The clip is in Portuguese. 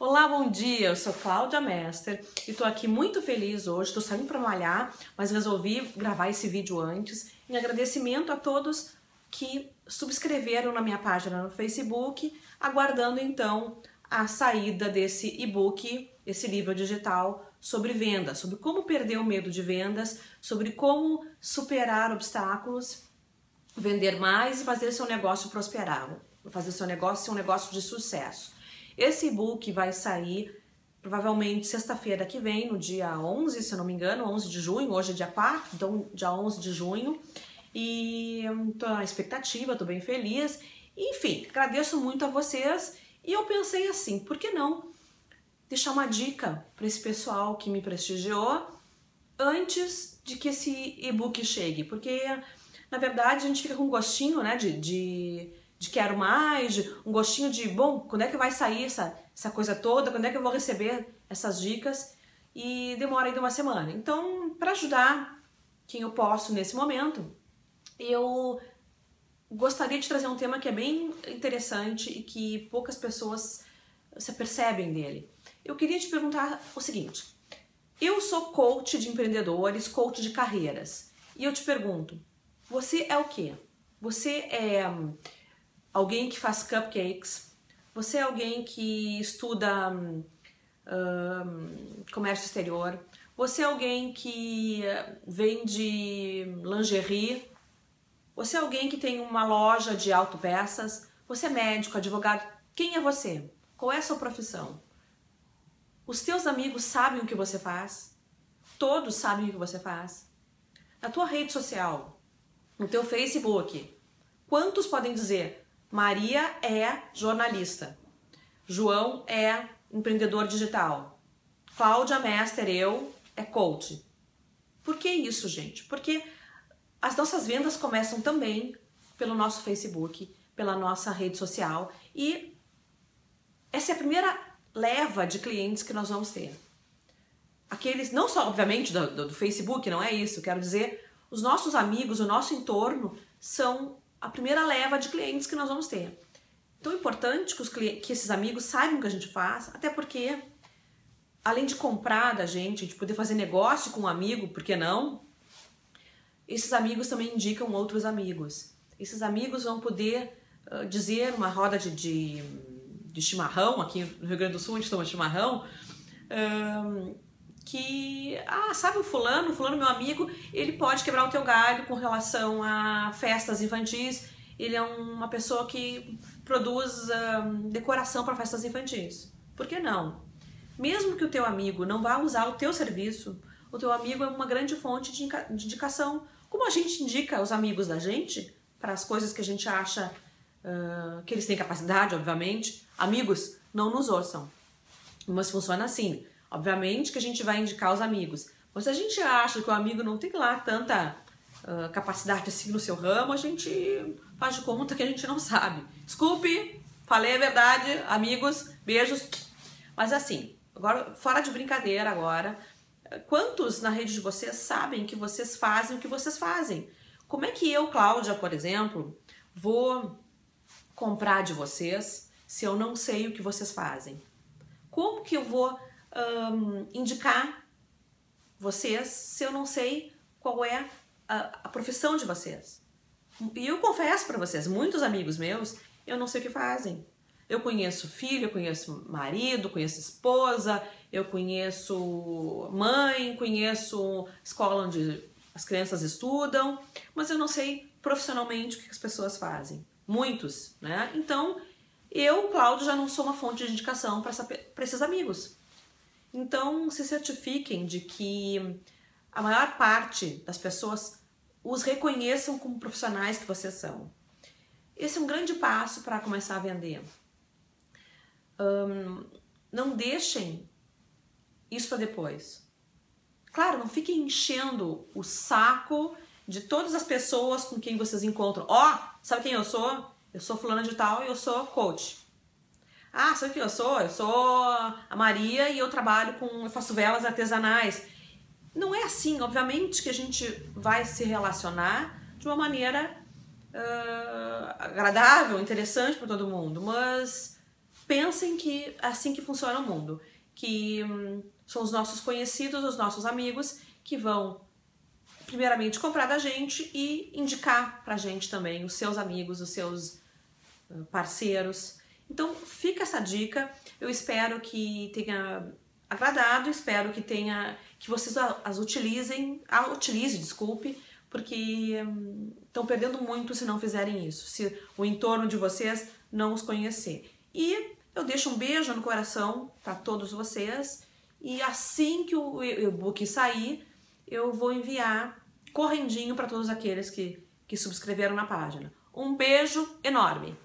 Olá, bom dia. Eu sou Cláudia Mester e tô aqui muito feliz hoje. Tô saindo para malhar, mas resolvi gravar esse vídeo antes em agradecimento a todos que subscreveram na minha página no Facebook, aguardando então a saída desse e-book, esse livro digital sobre vendas, sobre como perder o medo de vendas, sobre como superar obstáculos, vender mais e fazer seu negócio prosperar, fazer seu negócio ser um negócio de sucesso. Esse e-book vai sair provavelmente sexta-feira que vem, no dia 11, se eu não me engano, 11 de junho, hoje é dia 4, então dia 11 de junho. E tô na expectativa, tô bem feliz. Enfim, agradeço muito a vocês e eu pensei assim, por que não deixar uma dica para esse pessoal que me prestigiou antes de que esse e-book chegue? Porque na verdade a gente fica com um gostinho, né, de, de de quero mais, de um gostinho de, bom, quando é que vai sair essa, essa coisa toda, quando é que eu vou receber essas dicas e demora ainda uma semana. Então, para ajudar quem eu posso nesse momento, eu gostaria de trazer um tema que é bem interessante e que poucas pessoas se percebem dele. Eu queria te perguntar o seguinte: eu sou coach de empreendedores, coach de carreiras, e eu te pergunto, você é o quê? Você é alguém que faz cupcakes, você é alguém que estuda um, comércio exterior, você é alguém que vende lingerie, você é alguém que tem uma loja de autopeças, você é médico, advogado, quem é você? Qual é a sua profissão? Os teus amigos sabem o que você faz? Todos sabem o que você faz? Na tua rede social, no teu Facebook, quantos podem dizer Maria é jornalista. João é empreendedor digital. Cláudia Mester, eu, é coach. Por que isso, gente? Porque as nossas vendas começam também pelo nosso Facebook, pela nossa rede social e essa é a primeira leva de clientes que nós vamos ter. Aqueles, não só, obviamente, do, do, do Facebook, não é isso, quero dizer, os nossos amigos, o nosso entorno são a primeira leva de clientes que nós vamos ter. Então é importante que, os que esses amigos saibam o que a gente faz, até porque, além de comprar da gente, de poder fazer negócio com um amigo, por que não? Esses amigos também indicam outros amigos. Esses amigos vão poder uh, dizer uma roda de, de, de, chimarrão, aqui no Rio Grande do Sul gente toma chimarrão, que, ah, sabe o fulano, o fulano meu amigo, ele pode quebrar o teu galho com relação a festas infantis, ele é uma pessoa que produz um, decoração para festas infantis. Por que não? Mesmo que o teu amigo não vá usar o teu serviço, o teu amigo é uma grande fonte de, indicação. Como a gente indica os amigos da gente para as coisas que a gente acha uh, que eles têm capacidade, obviamente, amigos não nos ouçam. Mas funciona assim. Obviamente que a gente vai indicar os amigos. Mas se a gente acha que o amigo não tem lá tanta uh, capacidade assim no seu ramo, a gente faz de conta que a gente não sabe. Desculpe, falei a verdade, amigos, beijos. Mas assim, agora fora de brincadeira agora, quantos na rede de vocês sabem que vocês fazem o que vocês fazem? Como é que eu, Cláudia, por exemplo, vou comprar de vocês se eu não sei o que vocês fazem? Como que eu vou um, indicar vocês se eu não sei qual é a, a profissão de vocês. E eu confesso para vocês, muitos amigos meus, eu não sei o que fazem. Eu conheço filho, eu conheço marido, conheço esposa, eu conheço mãe, conheço escola onde as crianças estudam, mas eu não sei profissionalmente o que as pessoas fazem. Muitos, né? Então, eu, Cláudio, já não sou uma fonte de indicação para esses amigos. Então, se certifiquem de que a maior parte das pessoas os reconheçam como profissionais que vocês são. Esse é um grande passo para começar a vender. Um, não deixem isso para depois. Claro, não fiquem enchendo o saco de todas as pessoas com quem vocês encontram. Ó, oh, sabe quem eu sou? Eu sou fulana de tal e eu sou coach. Ah, sabe quem eu sou? Eu sou a Maria e eu trabalho com. Eu faço velas artesanais. Não é assim, obviamente, que a gente vai se relacionar de uma maneira uh, agradável, interessante para todo mundo, mas pensem que é assim que funciona o mundo, que hum, são os nossos conhecidos, os nossos amigos que vão primeiramente comprar da gente e indicar pra gente também os seus amigos, os seus parceiros. Então fica essa dica. Eu espero que tenha agradado, espero que tenha que vocês as utilizem, a utilize, desculpe, porque estão hum, perdendo muito se não fizerem isso, se o entorno de vocês não os conhecer. E eu deixo um beijo no coração para todos vocês e assim que o e-book sair, eu vou enviar correndinho para todos aqueles que, que subscreveram na página. Um beijo enorme!